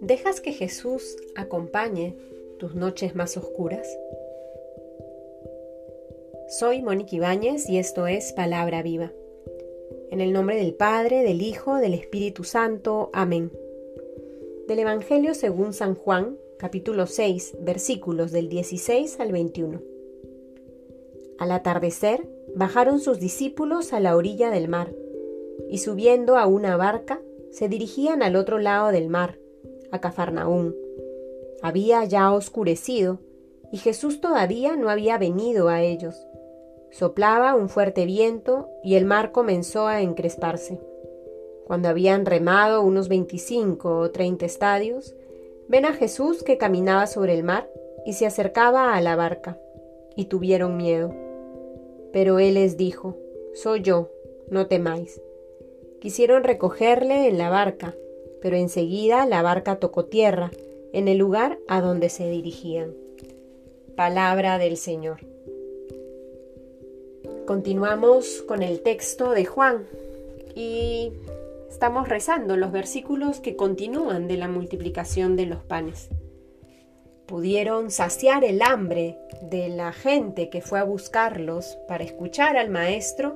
¿Dejas que Jesús acompañe tus noches más oscuras? Soy Mónica Ibáñez y esto es Palabra Viva. En el nombre del Padre, del Hijo, del Espíritu Santo. Amén. Del Evangelio según San Juan, capítulo 6, versículos del 16 al 21. Al atardecer, bajaron sus discípulos a la orilla del mar, y subiendo a una barca, se dirigían al otro lado del mar a Cafarnaún. Había ya oscurecido, y Jesús todavía no había venido a ellos. Soplaba un fuerte viento y el mar comenzó a encresparse. Cuando habían remado unos veinticinco o treinta estadios, ven a Jesús que caminaba sobre el mar y se acercaba a la barca, y tuvieron miedo. Pero él les dijo, Soy yo, no temáis. Quisieron recogerle en la barca, pero enseguida la barca tocó tierra en el lugar a donde se dirigían. Palabra del Señor. Continuamos con el texto de Juan y estamos rezando los versículos que continúan de la multiplicación de los panes. Pudieron saciar el hambre de la gente que fue a buscarlos para escuchar al Maestro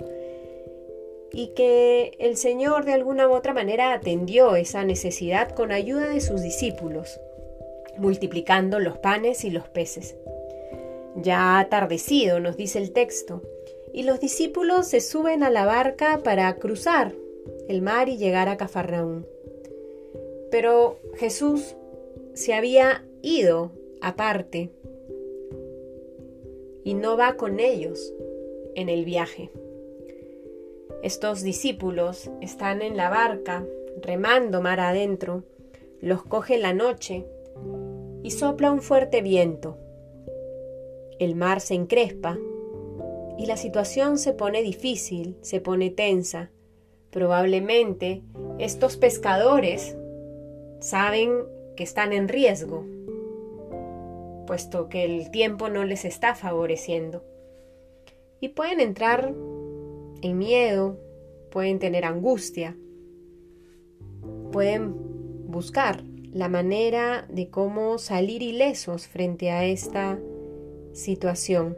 y que el Señor de alguna u otra manera atendió esa necesidad con ayuda de sus discípulos, multiplicando los panes y los peces. Ya atardecido, nos dice el texto, y los discípulos se suben a la barca para cruzar el mar y llegar a Cafarnaún. Pero Jesús se había ido aparte y no va con ellos en el viaje. Estos discípulos están en la barca, remando mar adentro, los coge la noche y sopla un fuerte viento. El mar se encrespa y la situación se pone difícil, se pone tensa. Probablemente estos pescadores saben que están en riesgo, puesto que el tiempo no les está favoreciendo. Y pueden entrar en miedo, pueden tener angustia, pueden buscar la manera de cómo salir ilesos frente a esta situación.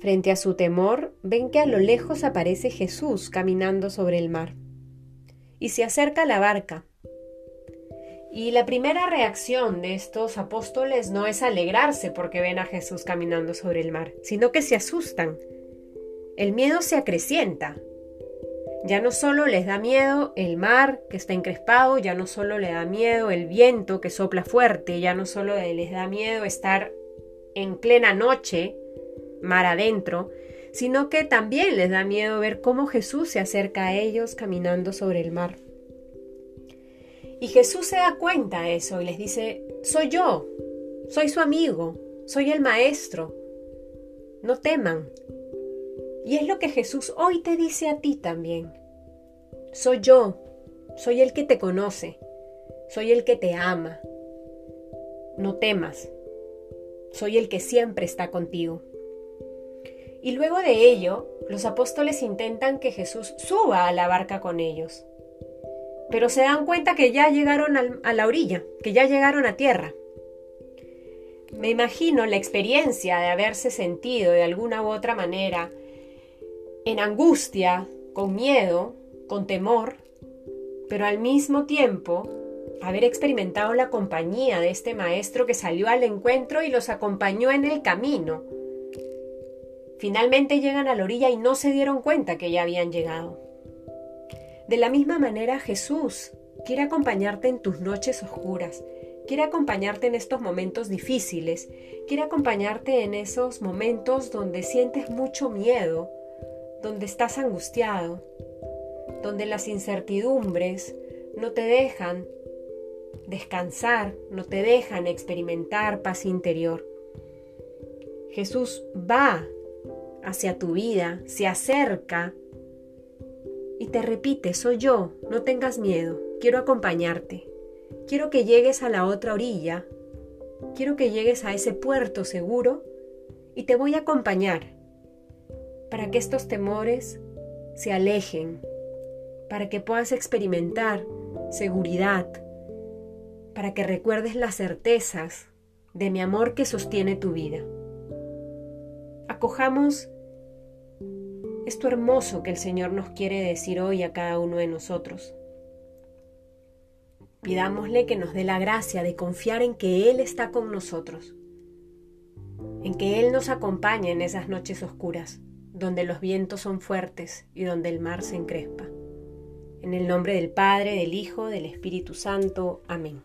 Frente a su temor, ven que a lo lejos aparece Jesús caminando sobre el mar. Y se acerca a la barca. Y la primera reacción de estos apóstoles no es alegrarse porque ven a Jesús caminando sobre el mar, sino que se asustan el miedo se acrecienta. Ya no solo les da miedo el mar que está encrespado, ya no solo le da miedo el viento que sopla fuerte, ya no solo les da miedo estar en plena noche, mar adentro, sino que también les da miedo ver cómo Jesús se acerca a ellos caminando sobre el mar. Y Jesús se da cuenta de eso y les dice, soy yo, soy su amigo, soy el maestro, no teman, y es lo que Jesús hoy te dice a ti también. Soy yo, soy el que te conoce, soy el que te ama. No temas, soy el que siempre está contigo. Y luego de ello, los apóstoles intentan que Jesús suba a la barca con ellos. Pero se dan cuenta que ya llegaron a la orilla, que ya llegaron a tierra. Me imagino la experiencia de haberse sentido de alguna u otra manera en angustia, con miedo, con temor, pero al mismo tiempo haber experimentado la compañía de este maestro que salió al encuentro y los acompañó en el camino. Finalmente llegan a la orilla y no se dieron cuenta que ya habían llegado. De la misma manera Jesús quiere acompañarte en tus noches oscuras, quiere acompañarte en estos momentos difíciles, quiere acompañarte en esos momentos donde sientes mucho miedo, donde estás angustiado, donde las incertidumbres no te dejan descansar, no te dejan experimentar paz interior. Jesús va hacia tu vida, se acerca y te repite, soy yo, no tengas miedo, quiero acompañarte, quiero que llegues a la otra orilla, quiero que llegues a ese puerto seguro y te voy a acompañar para que estos temores se alejen, para que puedas experimentar seguridad, para que recuerdes las certezas de mi amor que sostiene tu vida. Acojamos esto hermoso que el Señor nos quiere decir hoy a cada uno de nosotros. Pidámosle que nos dé la gracia de confiar en que Él está con nosotros, en que Él nos acompaña en esas noches oscuras, donde los vientos son fuertes y donde el mar se encrespa. En el nombre del Padre, del Hijo, del Espíritu Santo. Amén.